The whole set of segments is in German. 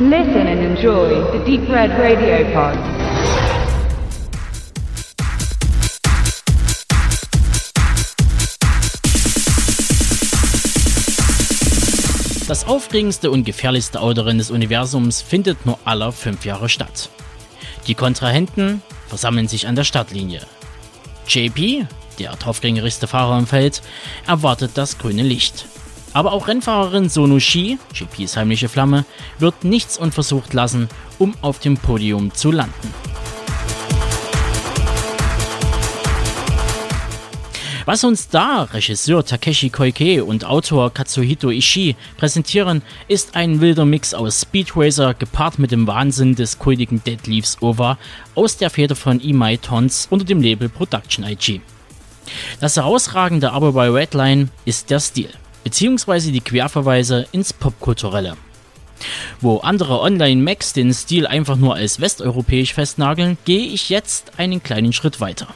Listen and enjoy the Deep Red Radio Pod. Das aufregendste und gefährlichste Autorennen des Universums findet nur alle fünf Jahre statt. Die Kontrahenten versammeln sich an der Startlinie. JP, der draufgängerigste Fahrer im Feld, erwartet das grüne Licht. Aber auch Rennfahrerin Sono Shi, JPs heimliche Flamme, wird nichts unversucht lassen, um auf dem Podium zu landen. Was uns da Regisseur Takeshi Koike und Autor Katsuhito Ishii präsentieren, ist ein wilder Mix aus Speed Racer gepaart mit dem Wahnsinn des kultigen Dead Leaves Over aus der Feder von Imai Tons unter dem Label Production IG. Das herausragende aber bei Redline ist der Stil, beziehungsweise die Querverweise ins Popkulturelle. Wo andere Online-Macs den Stil einfach nur als westeuropäisch festnageln, gehe ich jetzt einen kleinen Schritt weiter.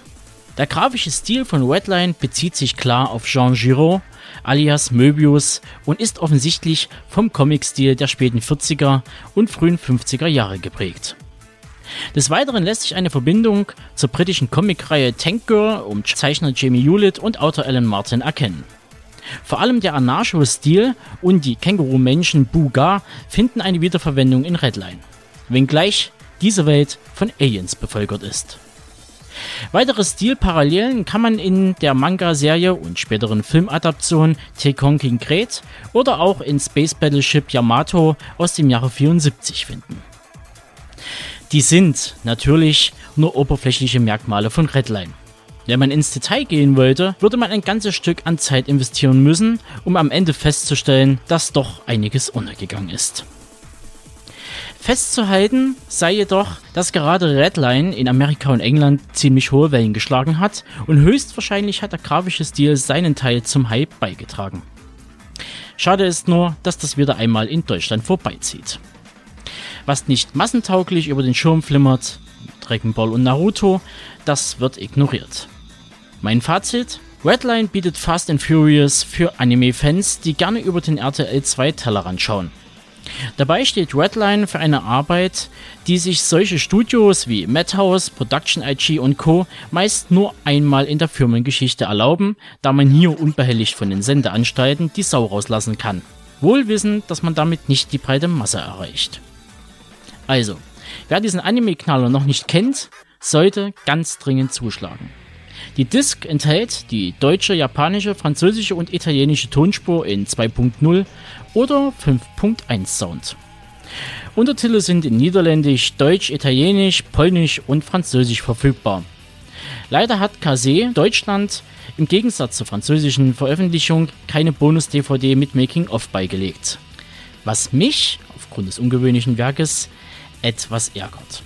Der grafische Stil von Redline bezieht sich klar auf Jean Giraud, alias Möbius und ist offensichtlich vom Comic-Stil der späten 40er und frühen 50er Jahre geprägt. Des Weiteren lässt sich eine Verbindung zur britischen Comicreihe Tank Girl um Zeichner Jamie Hewlett und Autor Alan Martin erkennen. Vor allem der Anarcho-Stil und die Känguru-Menschen Buga finden eine Wiederverwendung in Redline, wenngleich diese Welt von Aliens bevölkert ist. Weitere Stilparallelen kann man in der Manga-Serie und späteren Filmadaption Tekkon King Gret oder auch in Space Battleship Yamato aus dem Jahre 74 finden. Die sind natürlich nur oberflächliche Merkmale von Redline. Wenn man ins Detail gehen wollte, würde man ein ganzes Stück an Zeit investieren müssen, um am Ende festzustellen, dass doch einiges untergegangen ist. Festzuhalten sei jedoch, dass gerade Redline in Amerika und England ziemlich hohe Wellen geschlagen hat und höchstwahrscheinlich hat der grafische Stil seinen Teil zum Hype beigetragen. Schade ist nur, dass das wieder einmal in Deutschland vorbeizieht. Was nicht massentauglich über den Schirm flimmert, Dragon Ball und Naruto, das wird ignoriert. Mein Fazit? Redline bietet Fast and Furious für Anime-Fans, die gerne über den RTL 2 Tellerrand schauen. Dabei steht Redline für eine Arbeit, die sich solche Studios wie Madhouse, Production IG und Co. meist nur einmal in der Firmengeschichte erlauben, da man hier unbehelligt von den Sendeanstalten die Sau rauslassen kann. Wohl wissend, dass man damit nicht die breite Masse erreicht. Also, wer diesen Anime-Knaller noch nicht kennt, sollte ganz dringend zuschlagen. Die Disc enthält die deutsche, japanische, französische und italienische Tonspur in 2.0 oder 5.1 Sound. Untertitel sind in Niederländisch, Deutsch, Italienisch, Polnisch und Französisch verfügbar. Leider hat Kase Deutschland im Gegensatz zur französischen Veröffentlichung keine Bonus-DVD mit Making-of beigelegt. Was mich, aufgrund des ungewöhnlichen Werkes, etwas ärgert.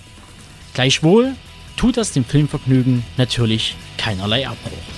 Gleichwohl tut das dem Filmvergnügen natürlich keinerlei Abbruch.